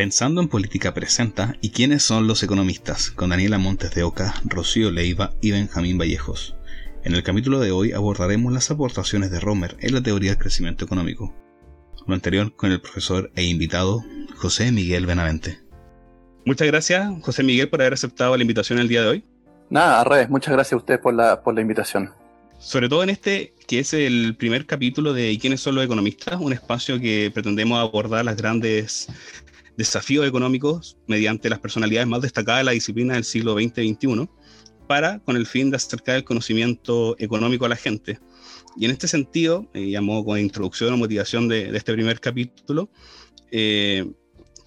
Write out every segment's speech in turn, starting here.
Pensando en política presenta y quiénes son los economistas, con Daniela Montes de Oca, Rocío Leiva y Benjamín Vallejos. En el capítulo de hoy abordaremos las aportaciones de Romer en la teoría del crecimiento económico. Lo anterior con el profesor e invitado José Miguel Benavente. Muchas gracias, José Miguel, por haber aceptado la invitación el día de hoy. Nada, a muchas gracias a usted por la, por la invitación. Sobre todo en este, que es el primer capítulo de quiénes son los economistas? Un espacio que pretendemos abordar las grandes desafíos económicos mediante las personalidades más destacadas de la disciplina del siglo XX-XXI, para, con el fin de acercar el conocimiento económico a la gente. Y en este sentido, eh, llamó con introducción o motivación de, este primer capítulo, eh,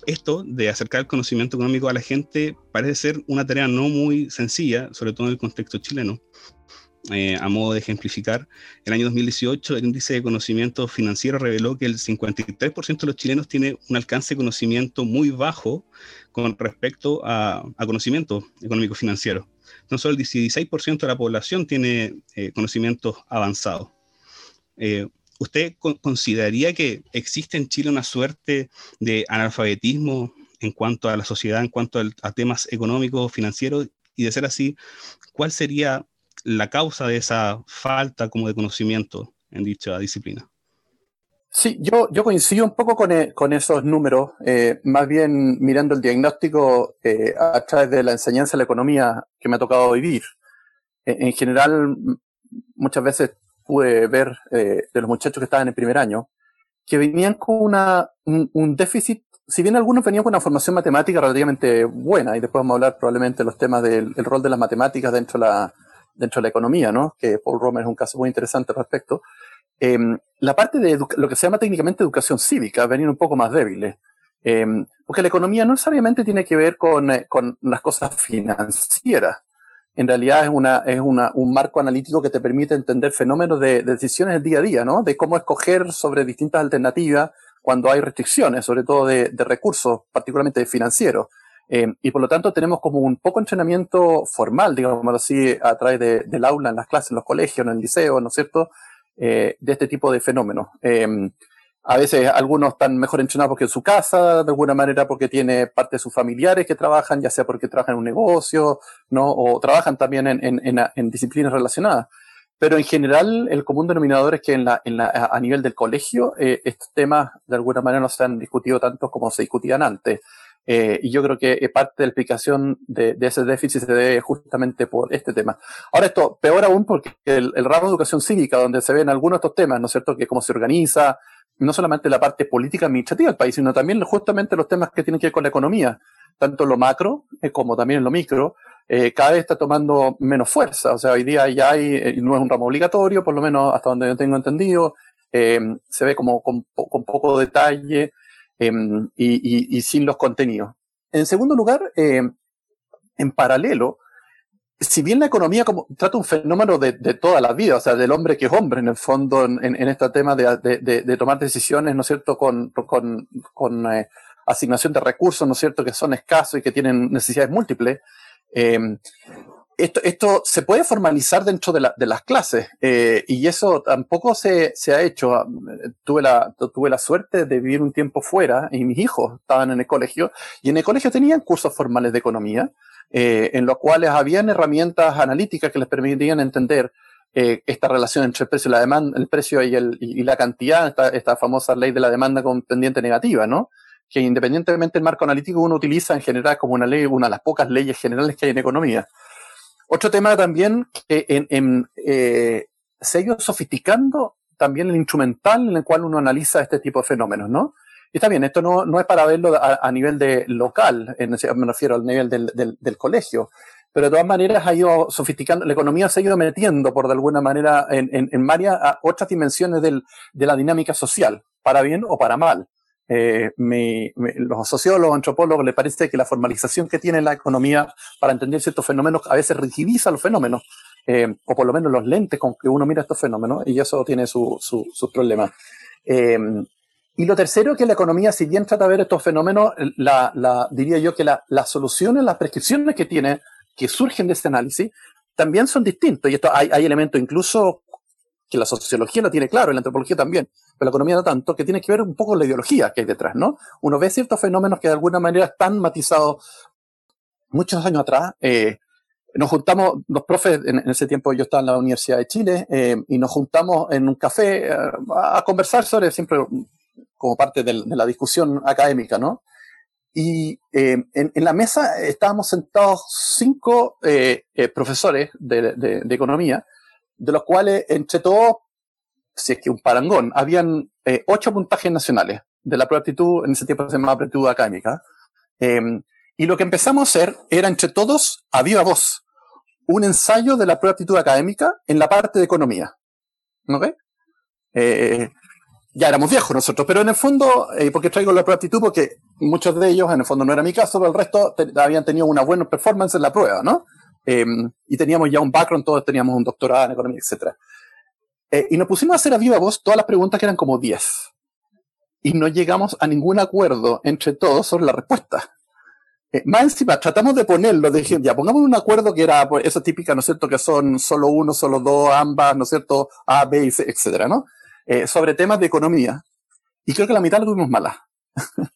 esto de acercar el conocimiento económico a la gente parece ser una tarea no muy sencilla, sobre todo en el contexto chileno. Eh, a modo de ejemplificar, el año 2018 el índice de conocimiento financiero reveló que el 53% de los chilenos tiene un alcance de conocimiento muy bajo con respecto a, conocimiento económico financiero. No solo el 16% de la población tiene eh, conocimientos avanzados. Eh, ¿Usted consideraría que existe en Chile una suerte de analfabetismo en cuanto a la sociedad, en cuanto a temas económicos, financieros? Y de ser así, ¿cuál sería la causa de esa falta como de conocimiento en dicha disciplina. Sí, yo, yo coincido un poco con, eh, esos números, eh, más bien mirando el diagnóstico eh, a través de la enseñanza de la economía que me ha tocado vivir. En, general, muchas veces pude ver de los muchachos que estaban en el primer año que venían con una, un, déficit, si bien algunos venían con una formación matemática relativamente buena, y después vamos a hablar probablemente de los temas del rol de las matemáticas dentro de la, dentro de la economía, ¿no? que Paul Romer es un caso muy interesante al respecto, eh, la parte de lo que se llama técnicamente educación cívica venir un poco más débiles. Eh, porque la economía no necesariamente tiene que ver con, eh, con las cosas financieras. En realidad es, una, es una, un marco analítico que te permite entender fenómenos de, decisiones del día a día, ¿no? De cómo escoger sobre distintas alternativas cuando hay restricciones, sobre todo de, de recursos, particularmente financieros. Eh, y por lo tanto tenemos como un poco entrenamiento formal, digamos así, a través del aula, en las clases, en los colegios, en el liceo, ¿no es cierto?, eh, de este tipo de fenómenos. Eh, a veces algunos están mejor entrenados porque en su casa, de alguna manera porque tiene parte de sus familiares que trabajan, ya sea porque trabajan en un negocio, ¿no? O trabajan también en, en, en, disciplinas relacionadas. Pero en general, el común denominador es que en la, en la, a nivel del colegio, estos temas de alguna manera no se han discutido tanto como se discutían antes. Eh, y yo creo que eh, parte de la explicación de, ese déficit se debe justamente por este tema. Ahora esto, peor aún porque el, ramo de educación cívica, donde se ven algunos de estos temas, ¿no es cierto?, que cómo se organiza, no solamente la parte política administrativa del país, sino también justamente los temas que tienen que ver con la economía, tanto en lo macro eh, como también en lo micro, cada vez está tomando menos fuerza. O sea, hoy día ya hay, no es un ramo obligatorio, por lo menos hasta donde yo tengo entendido, se ve como con, con poco detalle, Em, y, sin los contenidos. En segundo lugar, em, en paralelo, si bien la economía como, trata un fenómeno de, toda la vida, o sea, del hombre que es hombre, en el fondo, en, este tema de, tomar decisiones, ¿no es cierto?, con, con, eh, asignación de recursos, ¿no es cierto?, que son escasos y que tienen necesidades múltiples. Em, esto, esto se puede formalizar dentro de, la, de las clases eh, y eso tampoco se, se, ha hecho. Ah, tuve la, tuve la suerte de vivir un tiempo fuera y mis hijos estaban en el colegio y en el colegio tenían cursos formales de economía eh, en los cuales habían herramientas analíticas que les permitían entender eh, esta relación entre el precio y la demanda, el precio y, el, y, la cantidad, esta, esta famosa ley de la demanda con pendiente negativa, ¿no? Que independientemente del marco analítico uno utiliza en general como una ley, una de las pocas leyes generales que hay en economía. Otro tema también que en, eh, se ha ido sofisticando también el instrumental en el cual uno analiza este tipo de fenómenos, ¿no? Y está bien, esto no, no es para verlo a, nivel de local, en, me refiero al nivel del, del, colegio, pero de todas maneras ha ido sofisticando, la economía se ha ido metiendo por de alguna manera en, en, en varias otras dimensiones de la dinámica social, para bien o para mal. Eh, los sociólogos, antropólogos, les parece que la formalización que tiene la economía para entender ciertos fenómenos a veces rigidiza los fenómenos, eh, o por lo menos los lentes con que uno mira estos fenómenos, y eso tiene sus su, problemas. Eh, y lo tercero es que la economía, si bien trata de ver estos fenómenos, la diría yo que la, las soluciones, las prescripciones que tiene, que surgen de este análisis, también son distintos. Y esto hay, hay elementos incluso que la sociología lo tiene claro, y la antropología también, pero la economía no tanto, que tiene que ver un poco con la ideología que hay detrás, ¿no? Uno ve ciertos fenómenos que de alguna manera están matizados muchos años atrás. Eh, nos juntamos, los profes, en, ese tiempo yo estaba en la Universidad de Chile, eh, y nos juntamos en un café eh, a, conversar sobre, siempre como parte de, la discusión académica, ¿no? Y en, la mesa estábamos sentados cinco profesores de, de, economía, de los cuales entre todos si es que un parangón, habían eh, ocho puntajes nacionales de la prueba de aptitud, en ese tiempo se llamaba aptitud académica. Em, y lo que empezamos a hacer era entre todos, a viva voz, un ensayo de la prueba de aptitud académica en la parte de economía. ¿No ve? Eh, ya éramos viejos nosotros, pero en el fondo, eh, porque traigo la prueba de aptitud? Porque muchos de ellos, en el fondo no era mi caso, pero el resto habían tenido una buena performance en la prueba, ¿no? Em, y teníamos ya un background, todos teníamos un doctorado en economía, etcétera. Eh, y nos pusimos a hacer a viva voz todas las preguntas que eran como 10. Y no llegamos a ningún acuerdo entre todos sobre la respuesta. Eh, más encima, tratamos de ponerlo, de ya, pongamos un acuerdo que era pues, esa típica, ¿no es cierto?, que son solo uno, solo dos, ambas, ¿no es cierto?, A, B, C, etcétera, ¿no? Eh, sobre temas de economía. Y creo que la mitad lo tuvimos mala.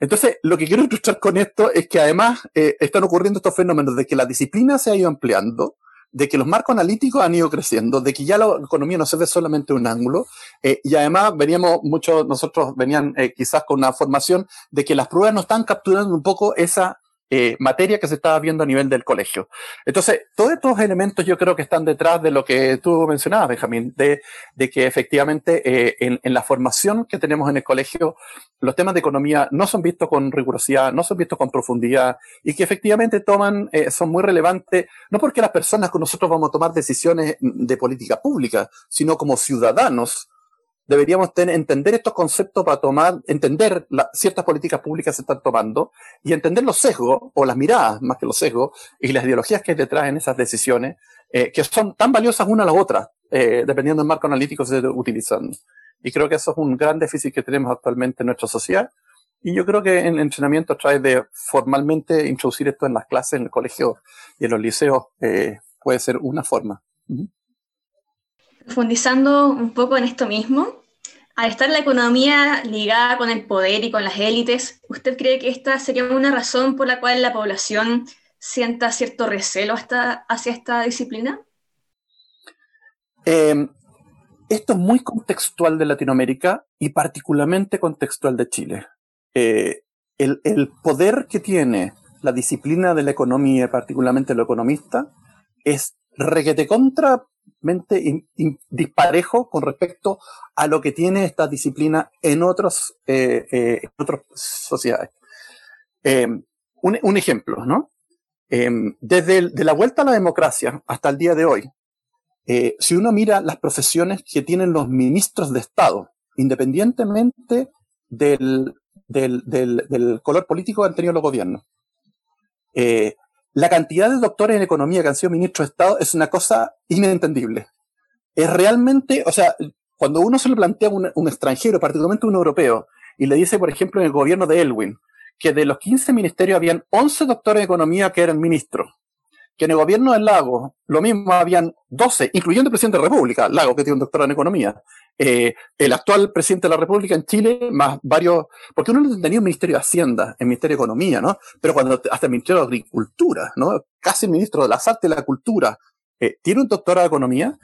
Entonces, lo que quiero ilustrar con esto es que además están ocurriendo estos fenómenos de que la disciplina se ha ido ampliando, de que los marcos analíticos han ido creciendo, de que ya la economía no se ve solamente un ángulo, eh, y además veníamos, muchos nosotros venían eh, quizás con una formación de que las pruebas no están capturando un poco esa eh, materia que se estaba viendo a nivel del colegio. Entonces, todos estos elementos yo creo que están detrás de lo que tú mencionabas, Benjamín, de, de que efectivamente eh, en, en, la formación que tenemos en el colegio, los temas de economía no son vistos con rigurosidad, no son vistos con profundidad y que efectivamente toman, eh, son muy relevantes, no porque las personas con nosotros vamos a tomar decisiones de política pública, sino como ciudadanos deberíamos tener, entender estos conceptos para tomar, entender ciertas políticas públicas se están tomando y entender los sesgos o las miradas más que los sesgos y las ideologías que hay detrás en esas decisiones eh, que son tan valiosas una a las otras eh, dependiendo del marco analítico que se esté utilizando. Y creo que eso es un gran déficit que tenemos actualmente en nuestra sociedad. Y yo creo que en el entrenamiento través de formalmente introducir esto en las clases, en el colegio y en los liceos, eh, puede ser una forma. Profundizando un poco en esto mismo, al estar la economía ligada con el poder y con las élites, ¿usted cree que esta sería una razón por la cual la población sienta cierto recelo hasta, hacia esta disciplina? Em, esto es muy contextual de Latinoamérica y particularmente contextual de Chile. Eh, el, el, poder que tiene la disciplina de la economía, particularmente lo economista, es requete contra disparejo con respecto a lo que tiene esta disciplina en, otros, eh, eh, otras sociedades. Em, un, ejemplo, ¿no? Em, desde de la vuelta a la democracia hasta el día de hoy, eh, si uno mira las profesiones que tienen los ministros de Estado, independientemente del, del, del, color político que han tenido los gobiernos, la cantidad de doctores en economía que han sido ministros de Estado es una cosa inentendible. Es realmente, o sea, cuando uno se lo plantea a un, extranjero, particularmente un europeo, y le dice, por ejemplo, en el gobierno de Elwin, que de los 15 ministerios habían 11 doctores en economía que eran ministros, que en el gobierno del Lago, lo mismo, habían 12, incluyendo el presidente de la República, Lago, que tiene un doctorado en economía, eh, el actual presidente de la República en Chile, más varios, porque uno no tenía un ministerio de Hacienda, el ministerio de Economía, ¿no? Pero cuando hasta el ministerio de Agricultura, ¿no? Casi el ministro de las Artes y la Cultura, eh, tiene un doctorado de Economía,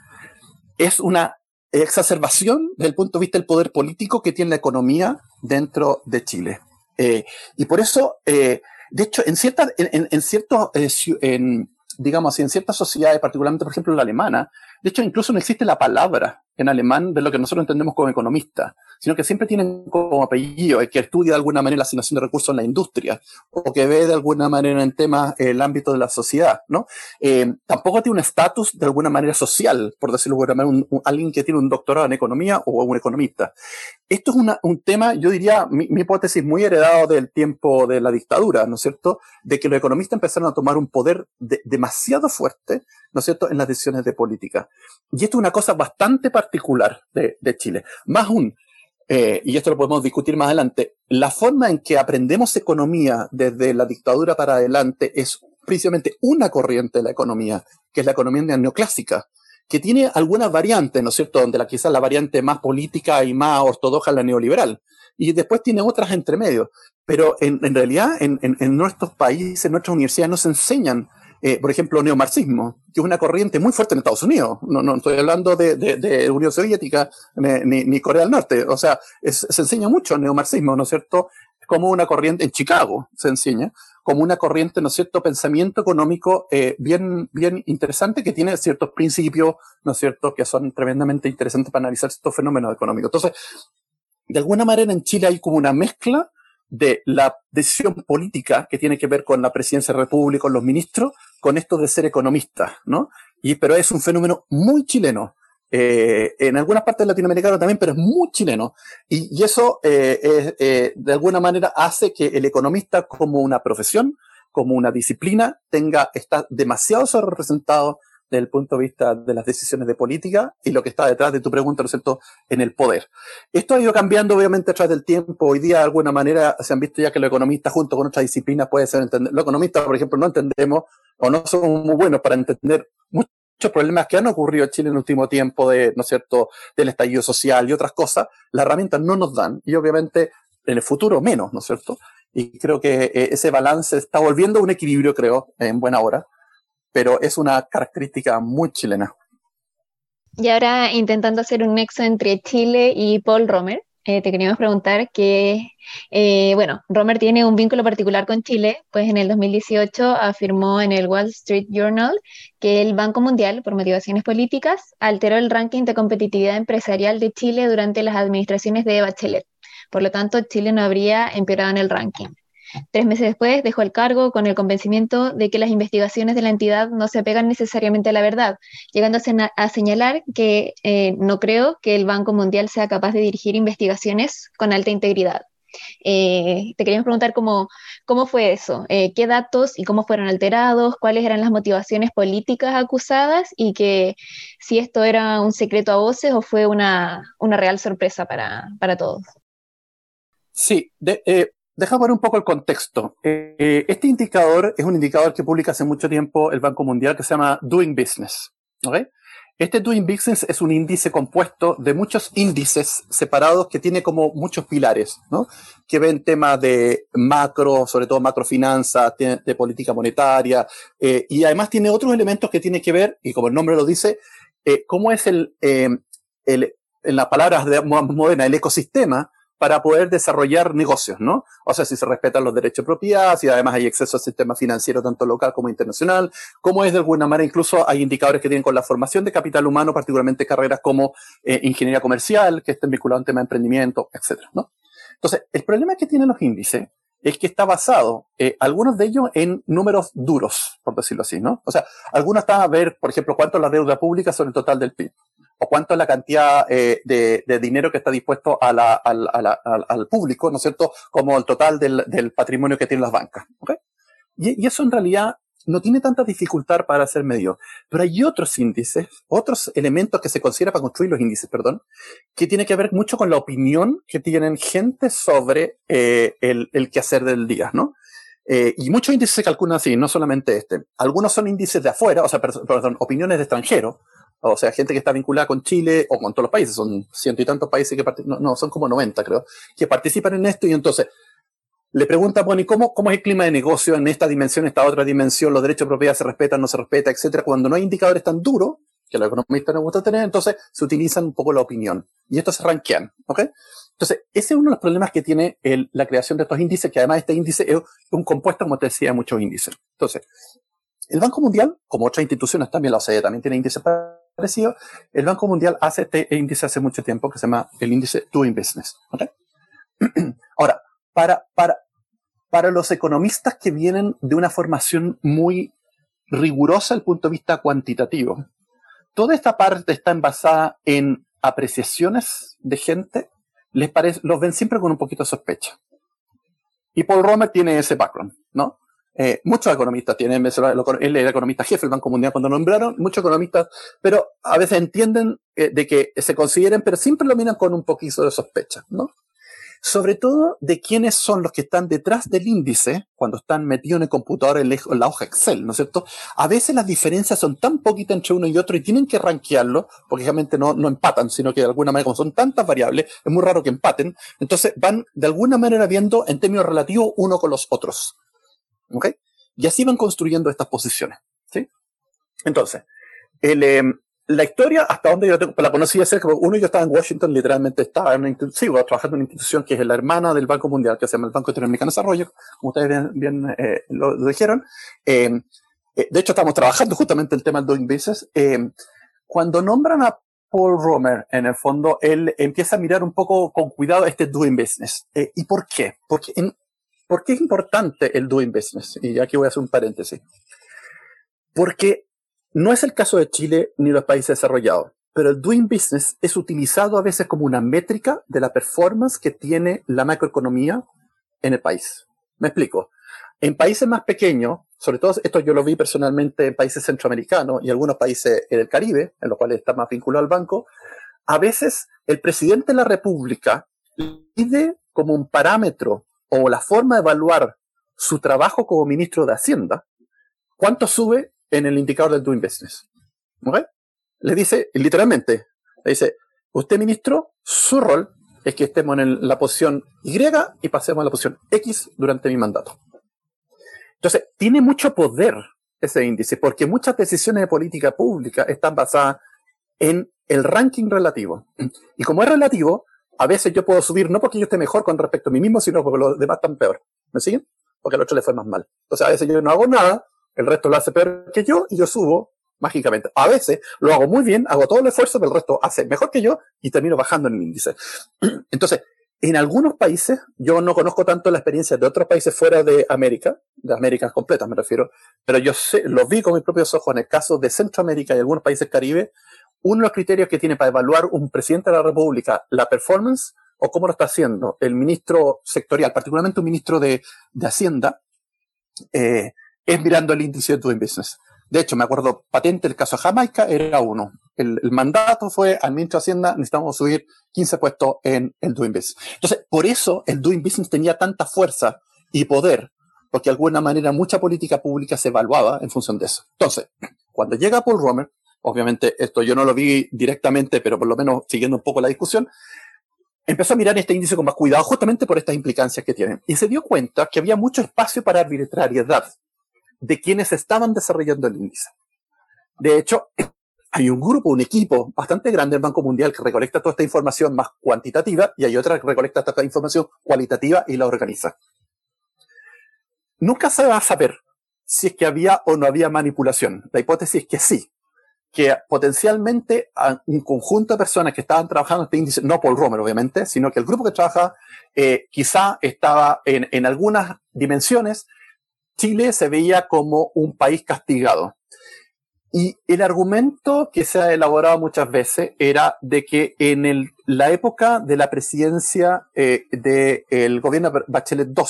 es una exacerbación desde el punto de vista del poder político que tiene la economía dentro de Chile. Eh, y por eso, de hecho, en ciertas, en, en ciertos, en, digamos así, en ciertas sociedades, particularmente, por ejemplo, la alemana, de hecho, incluso no existe la palabra en alemán de lo que nosotros entendemos como economista, sino que siempre tienen como apellido el que estudia de alguna manera la asignación de recursos en la industria o que ve de alguna manera en temas el ámbito de la sociedad, ¿no? Eh, tampoco tiene un estatus de alguna manera social, por decirlo de alguna manera, alguien que tiene un doctorado en economía o un economista. Esto es una, un tema, yo diría, mi, hipótesis muy heredado del tiempo de la dictadura, ¿no es cierto? De que los economistas empezaron a tomar un poder demasiado fuerte, ¿no es cierto?, en las decisiones de política. Y esto es una cosa bastante particular de, Chile. Más aún, eh, y esto lo podemos discutir más adelante, la forma en que aprendemos economía desde la dictadura para adelante es precisamente una corriente de la economía, que es la economía neoclásica, que tiene algunas variantes, ¿no es cierto?, donde la, quizás la variante más política y más ortodoxa es la neoliberal, y después tiene otras entre medio. Pero en, realidad, en, nuestros países, en nuestras universidades, no se enseñan, eh, por ejemplo, neomarxismo, que es una corriente muy fuerte en Estados Unidos. No, no estoy hablando de, de, Unión Soviética ni, Corea del Norte. O sea, se enseña mucho neomarxismo, ¿no es cierto? Como una corriente, en Chicago se enseña, como una corriente, ¿no es cierto?, pensamiento económico eh, bien, bien interesante que tiene ciertos principios, ¿no es cierto?, que son tremendamente interesantes para analizar estos fenómenos económicos. Entonces, de alguna manera en Chile hay como una mezcla de la decisión política que tiene que ver con la presidencia de la República, con los ministros, con esto de ser economista, ¿no? Y, pero es un fenómeno muy chileno. Eh, en algunas partes latinoamericanas también, pero es muy chileno. Y, eso eh, eh, de alguna manera hace que el economista como una profesión, como una disciplina, tenga, está demasiado representado desde el punto de vista de las decisiones de política y lo que está detrás de tu pregunta, ¿no es cierto?, en el poder. Esto ha ido cambiando obviamente a través del tiempo. Hoy día, de alguna manera, se han visto ya que los economistas junto con otras disciplinas pueden ser entender. Los economistas, por ejemplo, no entendemos o no somos muy buenos para entender muchos problemas que han ocurrido en Chile en el último tiempo de, ¿no es cierto?, del estallido social y otras cosas, las herramientas no nos dan y obviamente en el futuro menos, ¿no es cierto? Y creo que eh, ese balance está volviendo a un equilibrio, creo, en buena hora, pero es una característica muy chilena. Y ahora intentando hacer un nexo entre Chile y Paul Romer, eh, te queríamos preguntar que, eh, bueno, Romer tiene un vínculo particular con Chile, pues en el 2018 afirmó en el Wall Street Journal que el Banco Mundial, por motivaciones políticas, alteró el ranking de competitividad empresarial de Chile durante las administraciones de Bachelet. Por lo tanto, Chile no habría empeorado en el ranking. Tres meses después dejó el cargo con el convencimiento de que las investigaciones de la entidad no se apegan necesariamente a la verdad, llegando a, señalar que eh, no creo que el Banco Mundial sea capaz de dirigir investigaciones con alta integridad. Eh, te queríamos preguntar cómo, cómo fue eso, eh, qué datos y cómo fueron alterados, cuáles eran las motivaciones políticas acusadas y que si esto era un secreto a voces o fue una, real sorpresa para, todos. Sí, de, Deja ver un poco el contexto. Eh, este indicador es un indicador que publica hace mucho tiempo el Banco Mundial que se llama Doing Business. Este Doing Business es un índice compuesto de muchos índices separados que tiene como muchos pilares, que ven temas de macro, sobre todo macrofinanzas, de política monetaria, eh, y además tiene otros elementos que tienen que ver, y como el nombre lo dice, eh, cómo es el, el, en las palabras de, modernas, el ecosistema para poder desarrollar negocios, ¿no? O sea, si se respetan los derechos de propiedad, si además hay acceso al sistema financiero tanto local como internacional, cómo es de alguna manera, incluso hay indicadores que tienen con la formación de capital humano, particularmente carreras como eh, ingeniería comercial, que estén vinculados a tema de emprendimiento, etcétera, ¿no? Entonces, el problema que tienen los índices es que está basado, eh, algunos de ellos, en números duros, por decirlo así, ¿no? O sea, algunos están a ver, por ejemplo, cuánto es la deuda pública sobre el total del PIB o cuánto es la cantidad eh, de, dinero que está dispuesto a la, al, al, público, ¿no es cierto?, como el total del, del patrimonio que tienen las bancas. ¿okay? Y, y, eso en realidad no tiene tanta dificultad para ser medio. Pero hay otros índices, otros elementos que se consideran para construir los índices, perdón, que tiene que ver mucho con la opinión que tienen gente sobre eh, el, el quehacer del día, ¿no? Eh, y muchos índices se calculan así, no solamente este. Algunos son índices de afuera, o sea, perdón, opiniones de extranjeros, o sea, gente que está vinculada con Chile o con todos los países, son ciento y tantos países que no, no, son como 90 creo, que participan en esto y entonces le pregunta, bueno, ¿y cómo, es el clima de negocio en esta dimensión, esta otra dimensión? ¿Los derechos de propiedad se respetan, no se respeta, etcétera? Cuando no hay indicadores tan duros, que a los economistas nos gusta tener, entonces se utilizan un poco la opinión. Y esto se ranquean, ¿ok? Entonces, ese es uno de los problemas que tiene la creación de estos índices, que además este índice es un compuesto, como te decía, de muchos índices. Entonces, el Banco Mundial, como otras instituciones también, la OCDE también tiene índices parecido, el Banco Mundial hace este índice hace mucho tiempo que se llama el índice Doing Business. Ahora, para, para, para los economistas que vienen de una formación muy rigurosa desde el punto de vista cuantitativo, toda esta parte está basada en apreciaciones de gente, les parece, los ven siempre con un poquito de sospecha. Y Paul Romer tiene ese background, ¿no? Eh, muchos economistas tienen, él era economista jefe del Banco Mundial cuando nombraron, muchos economistas, pero a veces entienden eh, de que se consideren, pero siempre lo miran con un poquito de sospecha, ¿no? sobre todo de quiénes son los que están detrás del índice cuando están metidos en el computador en la hoja Excel, ¿no es cierto? A veces las diferencias son tan poquitas entre uno y otro y tienen que rankearlo, porque realmente no, no empatan, sino que de alguna manera, como son tantas variables, es muy raro que empaten. Entonces van de alguna manera viendo en términos relativos uno con los otros. ¿Ok? Y así van construyendo estas posiciones. ¿Sí? Entonces, el, em, la historia, hasta donde yo la conocí de cerca, uno yo estaba en Washington, literalmente estaba en una institución, trabajando en una institución que es la hermana del Banco Mundial, que se llama el Banco Interamericano de Desarrollo, como ustedes bien, eh, lo, dijeron. Eh, eh, de hecho, estamos trabajando justamente el tema del Doing Business. cuando nombran a Paul Romer, en el fondo, él empieza a mirar un poco con cuidado este Doing Business. ¿Y por qué? Porque en, ¿Por qué es importante el Doing Business? Y aquí voy a hacer un paréntesis. Porque no es el caso de Chile ni los países desarrollados, pero el doing business es utilizado a veces como una métrica de la performance que tiene la macroeconomía en el país. Me explico. En países más pequeños, sobre todo esto yo lo vi personalmente en países centroamericanos y algunos países del Caribe, en los cuales está más vinculado al banco, a veces el presidente de la República pide como un parámetro o la forma de evaluar su trabajo como ministro de Hacienda, cuánto sube en el indicador del Doing Business. Le dice, literalmente, le dice, usted ministro, su rol es que estemos en la posición Y y pasemos a la posición X durante mi mandato. Entonces, tiene mucho poder ese índice, porque muchas decisiones de política pública están basadas en el ranking relativo. Y como es relativo, a veces yo puedo subir no porque yo esté mejor con respecto a mí mismo, sino porque los demás están peor. ¿Me siguen? Porque al otro le fue más mal. Entonces, a veces yo no hago nada el resto lo hace peor que yo y yo subo mágicamente. A veces lo hago muy bien, hago todo el esfuerzo, pero el resto hace mejor que yo y termino bajando en el índice. Entonces, en algunos países, yo no conozco tanto la experiencia de otros países fuera de América, de América completa me refiero, pero yo sé, lo vi con mis propios ojos en el caso de Centroamérica y algunos países caribe, uno de los criterios que tiene para evaluar un presidente de la República la performance o cómo lo está haciendo el ministro sectorial, particularmente un ministro de, de Hacienda, eh, es mirando el índice de Doing Business. De hecho, me acuerdo patente el caso de Jamaica, era uno. El, mandato fue al ministro de Hacienda, necesitamos subir 15 puestos en el Doing Business. Entonces, por eso el Doing Business tenía tanta fuerza y poder, porque de alguna manera mucha política pública se evaluaba en función de eso. Entonces, cuando llega Paul Romer, obviamente esto yo no lo vi directamente, pero por lo menos siguiendo un poco la discusión, empezó a mirar este índice con más cuidado justamente por estas implicancias que tienen. Y se dio cuenta que había mucho espacio para arbitrariedad de quienes estaban desarrollando el índice. De hecho, hay un grupo, un equipo bastante grande del Banco Mundial que recolecta toda esta información más cuantitativa y hay otra que recolecta toda esta información cualitativa y la organiza. Nunca se va a saber si es que había o no había manipulación. La hipótesis es que sí, que potencialmente un conjunto de personas que estaban trabajando en este índice, no Paul Romer obviamente, sino que el grupo que trabaja eh, quizá estaba en, en algunas dimensiones Chile se veía como un país castigado. Y el argumento que se ha elaborado muchas veces era de que en la época de la presidencia eh, del gobierno Bachelet II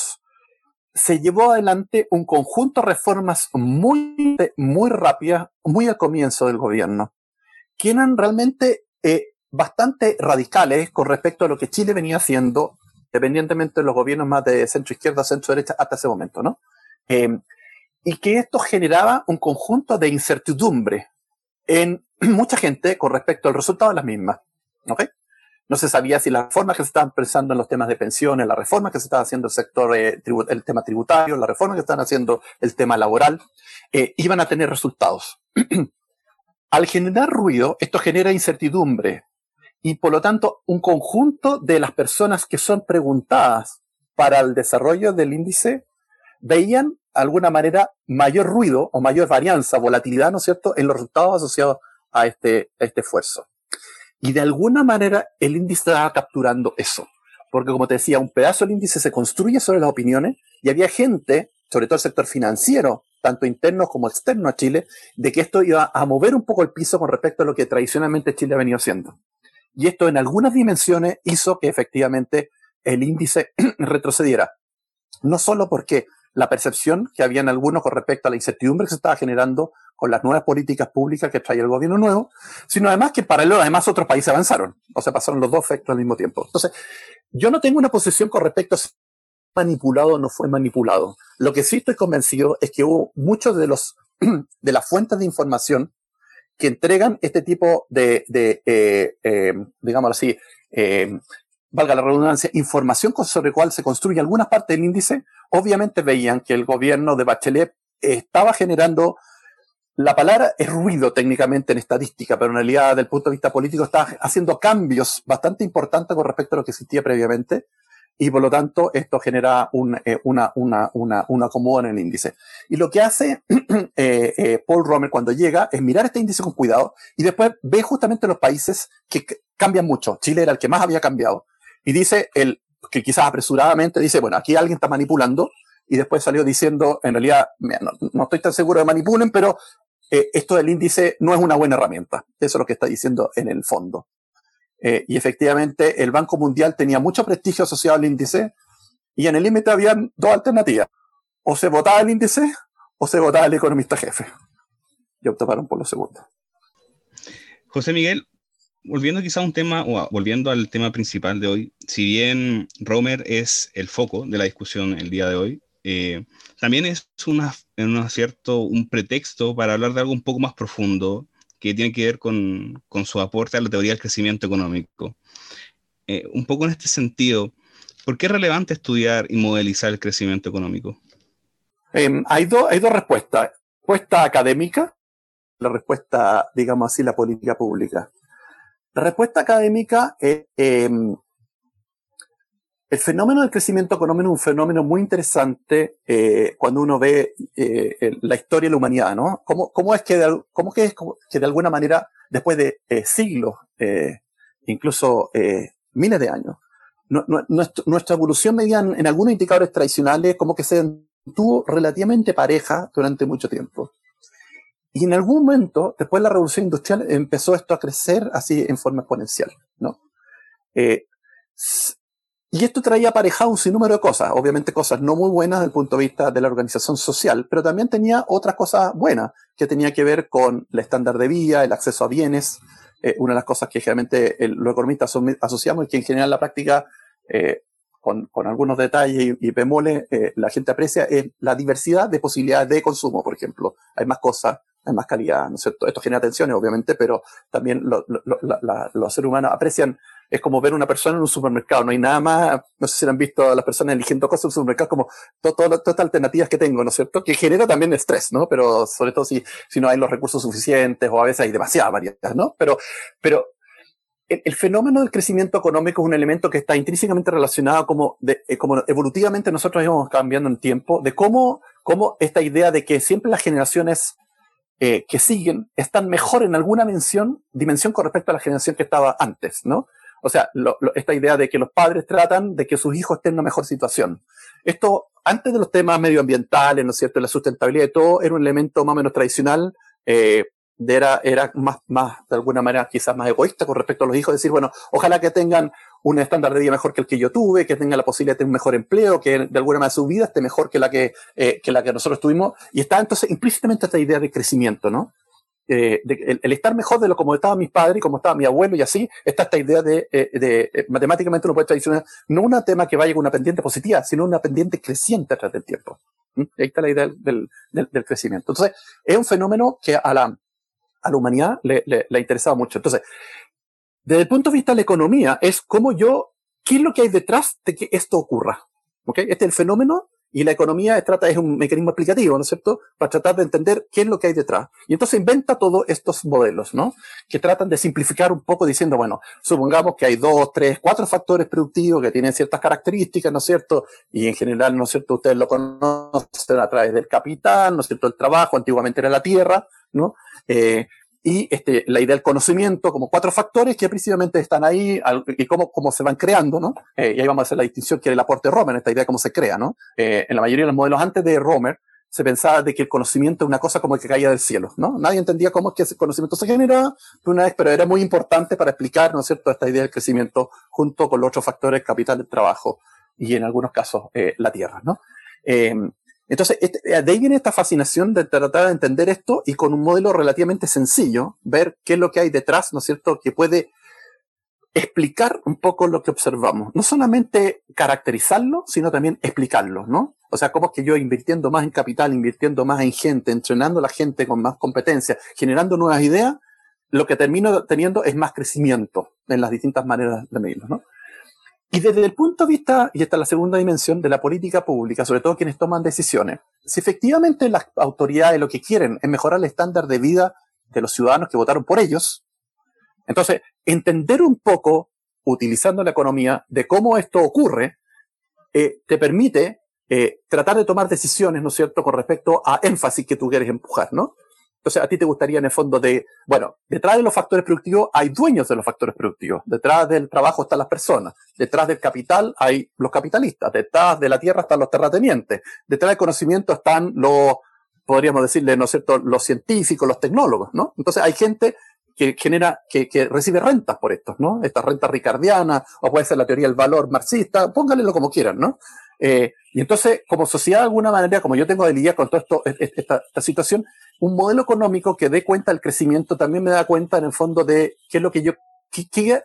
se llevó adelante un conjunto de reformas muy, muy rápidas, muy al comienzo del gobierno, que eran realmente eh, bastante radicales con respecto a lo que Chile venía haciendo, dependientemente de los gobiernos más de centro izquierda, centro derecha, hasta ese momento, ¿no? Em, y que esto generaba un conjunto de incertidumbre en mucha gente con respecto al resultado de las mismas. No se sabía si las reformas que se estaban pensando en los temas de pensiones, las reformas que se estaban haciendo el sector, eh, el tema tributario, las reformas que estaban haciendo el tema laboral, eh, iban a tener resultados. Al generar ruido, esto genera incertidumbre y por lo tanto un conjunto de las personas que son preguntadas para el desarrollo del índice veían de alguna manera mayor ruido o mayor varianza, volatilidad, ¿no es cierto?, en los resultados asociados a este, este esfuerzo. Y de alguna manera el índice estaba capturando eso. Porque como te decía, un pedazo del índice se construye sobre las opiniones y había gente, sobre todo el sector financiero, tanto interno como externo a Chile, de que esto iba a mover un poco el piso con respecto a lo que tradicionalmente Chile ha venido haciendo. Y esto en algunas dimensiones hizo que efectivamente el índice retrocediera. No solo porque la percepción que había en algunos con respecto a la incertidumbre que se estaba generando con las nuevas políticas públicas que traía el gobierno nuevo, sino además que paralelo además otros países avanzaron, o sea, pasaron los dos efectos al mismo tiempo. Entonces, yo no tengo una posición con respecto a si manipulado o no fue manipulado. Lo que sí estoy convencido es que hubo muchos de los de las fuentes de información que entregan este tipo de, de eh, eh, digamos así, eh, valga la redundancia, información sobre la cual se construye alguna parte del índice, obviamente veían que el gobierno de Bachelet estaba generando, la palabra es ruido técnicamente en estadística, pero en realidad desde el punto de vista político está haciendo cambios bastante importantes con respecto a lo que existía previamente y por lo tanto esto genera un, eh, una, una, una, un acomodo en el índice. Y lo que hace eh, eh, Paul Romer cuando llega es mirar este índice con cuidado y después ve justamente los países que cambian mucho. Chile era el que más había cambiado. Y dice, el, que quizás apresuradamente dice, bueno, aquí alguien está manipulando y después salió diciendo, en realidad, no, no estoy tan seguro de manipulen, pero esto del índice no es una buena herramienta. Eso es lo que está diciendo en el fondo. Eh, y efectivamente el Banco Mundial tenía mucho prestigio asociado al índice y en el límite habían dos alternativas. O se votaba el índice o se votaba el economista jefe. Y optaron por lo segundo. José Miguel, volviendo quizá a un tema, o volviendo al tema principal de hoy, si bien Romer es el foco de la discusión el día de hoy, eh, también es una, un cierto, un pretexto para hablar de algo un poco más profundo que tiene que ver con, su aporte a la teoría del crecimiento económico. Eh, un poco en este sentido, ¿por qué es relevante estudiar y modelizar el crecimiento económico? Em, hay, hay dos respuestas. Respuesta académica, la respuesta, digamos así, la política pública. La respuesta académica es, em, el fenómeno del crecimiento económico es un fenómeno muy interesante eh, cuando uno ve eh, la historia de la humanidad, ¿no? ¿Cómo, cómo es, que de, cómo que, es que de alguna manera, después de eh, siglos, eh, incluso eh, miles de años, no, no, nuestra evolución medida en, en, algunos indicadores tradicionales como que se mantuvo relativamente pareja durante mucho tiempo. Y en algún momento, después de la revolución industrial, empezó esto a crecer así en forma exponencial, ¿no? Y esto traía aparejado un sinnúmero de cosas, obviamente cosas no muy buenas desde el punto de vista de la organización social, pero también tenía otras cosas buenas, que tenía que ver con el estándar de vida, el acceso a bienes, eh, una de las cosas que generalmente los economistas asociamos y que en general en la práctica, eh, con, algunos detalles y, y bemoles, eh, la gente aprecia es la diversidad de posibilidades de consumo, por ejemplo. Hay más cosas, más calidad, ¿no es cierto? Esto genera tensiones, obviamente, pero también lo, lo, la, la, los seres humanos aprecian es como ver una persona en un supermercado. No hay nada más, no sé si han visto a las personas eligiendo cosas en un supermercado como todas estas alternativas que tengo, ¿no es cierto? Que genera también estrés, ¿no? Pero sobre todo si, si no hay los recursos suficientes o a veces hay demasiadas variedades, ¿no? Pero, pero el, el, fenómeno del crecimiento económico es un elemento que está intrínsecamente relacionado como, de, eh, como evolutivamente nosotros íbamos cambiando en tiempo, de cómo, cómo esta idea de que siempre las generaciones eh, que siguen están mejor en alguna mención, dimensión con respecto a la generación que estaba antes, ¿no? O sea, esta idea de que los padres tratan de que sus hijos estén en una mejor situación. Esto, antes de los temas medioambientales, ¿no es cierto?, la sustentabilidad y todo, era un elemento más o menos tradicional, eh, era, era más, más, de alguna manera, quizás más egoísta con respecto a los hijos, decir, bueno, ojalá que tengan un estándar de vida mejor que el que yo tuve, que tengan la posibilidad de tener un mejor empleo, que de alguna manera su vida esté mejor que la que, eh, que la que nosotros tuvimos. Y está entonces implícitamente esta idea de crecimiento, ¿no? eh, el, estar mejor de lo como estaban mis padres, como estaba mi abuelo y así, está esta idea de, eh, matemáticamente uno puede tradicionar, no un tema que vaya con una pendiente positiva, sino una pendiente creciente a través del tiempo. ¿Mm? Ahí está la idea del, del, del, crecimiento. Entonces, es un fenómeno que a la, a la humanidad le, le, le ha interesado mucho. Entonces, desde el punto de vista de la economía, es como yo, ¿qué es lo que hay detrás de que esto ocurra? ¿Okay? Este es el fenómeno y la economía trata, es un mecanismo explicativo, ¿no es cierto? Para tratar de entender qué es lo que hay detrás. Y entonces inventa todos estos modelos, ¿no? Que tratan de simplificar un poco diciendo, bueno, supongamos que hay dos, tres, cuatro factores productivos que tienen ciertas características, ¿no es cierto? Y en general, ¿no es cierto? Ustedes lo conocen a través del capital, ¿no es cierto? El trabajo, antiguamente era la tierra, ¿no? Eh, y este, la idea del conocimiento como cuatro factores que precisamente están ahí y cómo, cómo se van creando, ¿no? Eh, y ahí vamos a hacer la distinción que era el aporte de Romer, esta idea de cómo se crea, ¿no? Eh, en la mayoría de los modelos antes de Romer se pensaba de que el conocimiento es una cosa como que caía del cielo, ¿no? Nadie entendía cómo es que ese conocimiento se genera una vez, pero era muy importante para explicar, ¿no es cierto?, esta idea del crecimiento junto con los otros factores, capital, el trabajo y en algunos casos eh, la tierra, ¿no? Entonces, este, de ahí viene esta fascinación de tratar de entender esto y con un modelo relativamente sencillo, ver qué es lo que hay detrás, ¿no es cierto?, que puede explicar un poco lo que observamos. No solamente caracterizarlo, sino también explicarlo, ¿no? O sea, cómo es que yo invirtiendo más en capital, invirtiendo más en gente, entrenando a la gente con más competencia, generando nuevas ideas, lo que termino teniendo es más crecimiento en las distintas maneras de medirlo, ¿no? Y desde el punto de vista, y esta es la segunda dimensión de la política pública, sobre todo quienes toman decisiones, si efectivamente las autoridades lo que quieren es mejorar el estándar de vida de los ciudadanos que votaron por ellos, entonces, entender un poco, utilizando la economía, de cómo esto ocurre, eh, te permite eh, tratar de tomar decisiones, ¿no es cierto?, con respecto a énfasis que tú quieres empujar, ¿no? Entonces, a ti te gustaría en el fondo de, bueno, detrás de los factores productivos hay dueños de los factores productivos, detrás del trabajo están las personas, detrás del capital hay los capitalistas, detrás de la tierra están los terratenientes, detrás del conocimiento están los, podríamos decirle, ¿no es cierto?, los científicos, los tecnólogos, ¿no? Entonces hay gente que genera, que, que recibe rentas por estos, ¿no? Estas rentas ricardianas, o puede ser la teoría del valor marxista, pónganlo como quieran, ¿no? Eh, y entonces, como sociedad, de alguna manera, como yo tengo de lidiar con toda esta, esta, situación, un modelo económico que dé cuenta del crecimiento también me da cuenta, en el fondo, de qué es lo que yo, qué, qué,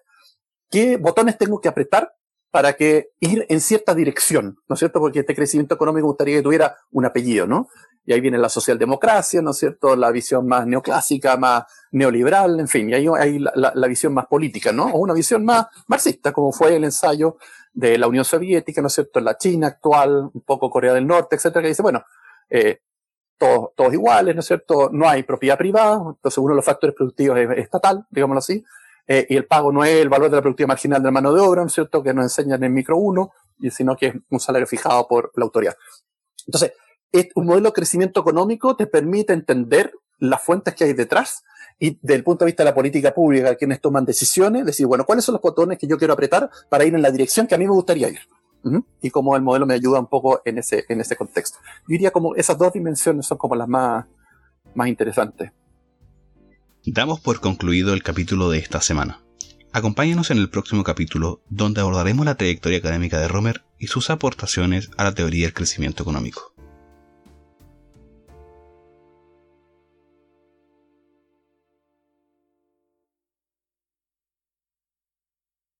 qué botones tengo que apretar para que ir en cierta dirección, ¿no es cierto? Porque este crecimiento económico gustaría que tuviera un apellido, ¿no? y ahí viene la socialdemocracia, ¿no es cierto? La visión más neoclásica, más neoliberal, en fin, y ahí hay la, la, visión más política, ¿no? O una visión más marxista, como fue el ensayo de la Unión Soviética, ¿no es cierto? La China actual, un poco Corea del Norte, etcétera, que dice, bueno, eh, todos, iguales, ¿no es cierto? No hay propiedad privada, entonces uno de los factores productivos es estatal, digámoslo así, eh, y el pago no es el valor de la productividad marginal de la mano de obra, ¿no es cierto? Que nos enseñan en micro 1, sino que es un salario fijado por la autoridad. Entonces, un modelo de crecimiento económico te permite entender las fuentes que hay detrás y desde el punto de vista de la política pública, quienes toman decisiones, decir, bueno, ¿cuáles son los botones que yo quiero apretar para ir en la dirección que a mí me gustaría ir? Y cómo el modelo me ayuda un poco en ese, en ese contexto. Yo diría como esas dos dimensiones son como las más, más interesantes. Damos por concluido el capítulo de esta semana. Acompáñanos en el próximo capítulo, donde abordaremos la trayectoria académica de Romer y sus aportaciones a la teoría del crecimiento económico.